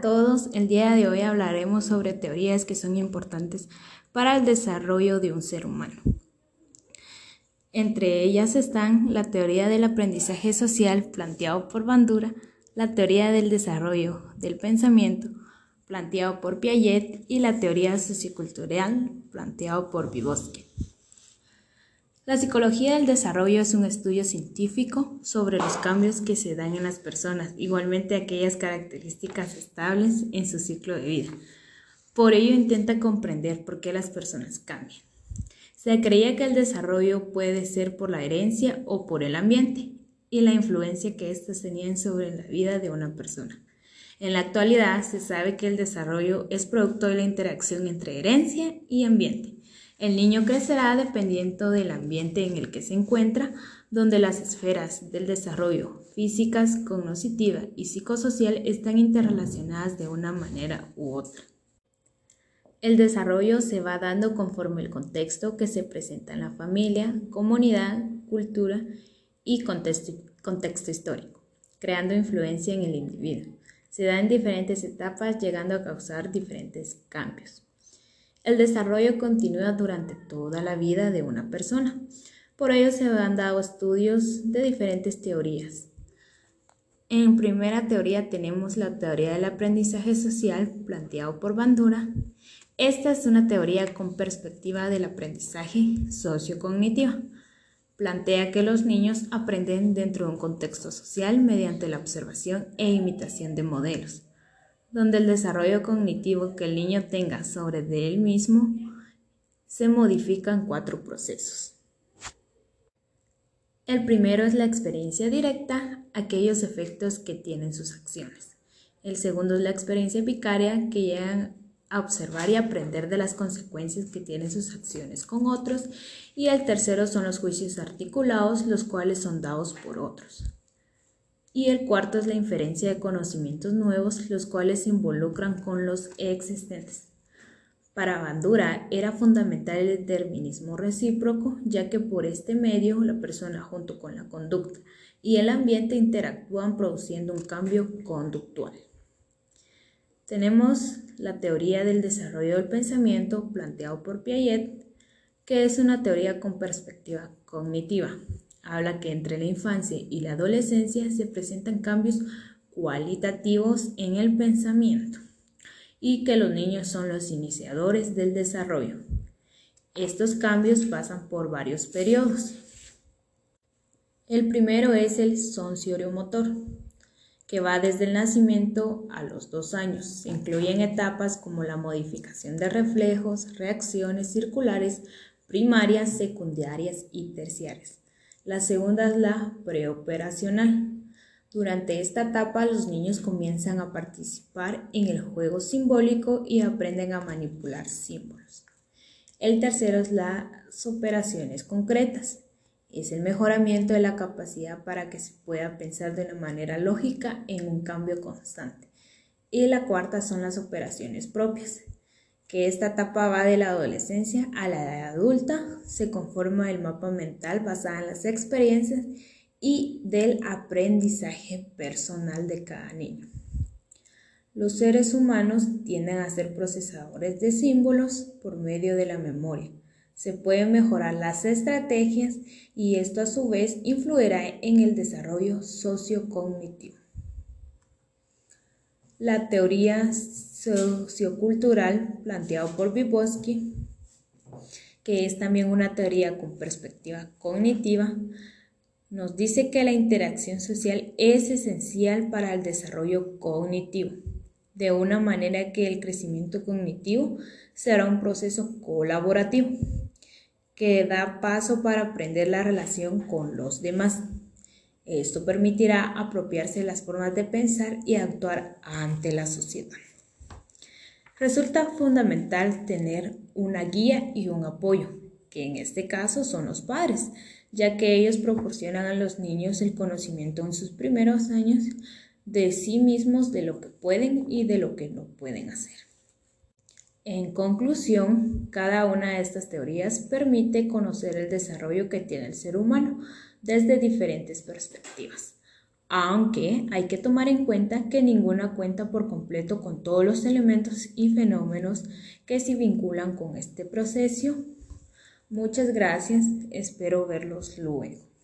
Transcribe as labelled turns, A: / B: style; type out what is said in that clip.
A: todos, el día de hoy hablaremos sobre teorías que son importantes para el desarrollo de un ser humano. Entre ellas están la teoría del aprendizaje social planteado por Bandura, la teoría del desarrollo del pensamiento planteado por Piaget y la teoría sociocultural planteado por Vygotsky. La psicología del desarrollo es un estudio científico sobre los cambios que se dan en las personas, igualmente aquellas características estables en su ciclo de vida. Por ello intenta comprender por qué las personas cambian. Se creía que el desarrollo puede ser por la herencia o por el ambiente y la influencia que éstas tenían sobre la vida de una persona. En la actualidad se sabe que el desarrollo es producto de la interacción entre herencia y ambiente el niño crecerá dependiendo del ambiente en el que se encuentra, donde las esferas del desarrollo físicas, cognitiva y psicosocial están interrelacionadas de una manera u otra. El desarrollo se va dando conforme el contexto que se presenta en la familia, comunidad, cultura y contexto, contexto histórico, creando influencia en el individuo. Se da en diferentes etapas, llegando a causar diferentes cambios. El desarrollo continúa durante toda la vida de una persona. Por ello se han dado estudios de diferentes teorías. En primera teoría tenemos la teoría del aprendizaje social planteado por Bandura. Esta es una teoría con perspectiva del aprendizaje sociocognitivo. Plantea que los niños aprenden dentro de un contexto social mediante la observación e imitación de modelos donde el desarrollo cognitivo que el niño tenga sobre él mismo se modifica en cuatro procesos. El primero es la experiencia directa, aquellos efectos que tienen sus acciones. El segundo es la experiencia vicaria, que llegan a observar y aprender de las consecuencias que tienen sus acciones con otros. Y el tercero son los juicios articulados, los cuales son dados por otros y el cuarto es la inferencia de conocimientos nuevos, los cuales se involucran con los existentes. Para Bandura era fundamental el determinismo recíproco, ya que por este medio la persona junto con la conducta y el ambiente interactúan produciendo un cambio conductual. Tenemos la teoría del desarrollo del pensamiento planteado por Piaget, que es una teoría con perspectiva cognitiva, habla que entre la infancia y la adolescencia se presentan cambios cualitativos en el pensamiento y que los niños son los iniciadores del desarrollo. Estos cambios pasan por varios periodos. El primero es el motor, que va desde el nacimiento a los dos años. Se incluyen etapas como la modificación de reflejos, reacciones circulares primarias, secundarias y terciarias. La segunda es la preoperacional. Durante esta etapa los niños comienzan a participar en el juego simbólico y aprenden a manipular símbolos. El tercero es las operaciones concretas. Es el mejoramiento de la capacidad para que se pueda pensar de una manera lógica en un cambio constante. Y la cuarta son las operaciones propias que esta etapa va de la adolescencia a la edad adulta, se conforma el mapa mental basado en las experiencias y del aprendizaje personal de cada niño. Los seres humanos tienden a ser procesadores de símbolos por medio de la memoria. Se pueden mejorar las estrategias y esto a su vez influirá en el desarrollo sociocognitivo. La teoría sociocultural planteado por Vygotsky, que es también una teoría con perspectiva cognitiva, nos dice que la interacción social es esencial para el desarrollo cognitivo, de una manera que el crecimiento cognitivo será un proceso colaborativo que da paso para aprender la relación con los demás. Esto permitirá apropiarse de las formas de pensar y actuar ante la sociedad. Resulta fundamental tener una guía y un apoyo, que en este caso son los padres, ya que ellos proporcionan a los niños el conocimiento en sus primeros años de sí mismos, de lo que pueden y de lo que no pueden hacer. En conclusión, cada una de estas teorías permite conocer el desarrollo que tiene el ser humano desde diferentes perspectivas. aunque hay que tomar en cuenta que ninguna cuenta por completo con todos los elementos y fenómenos que se vinculan con este proceso. Muchas gracias, espero verlos luego.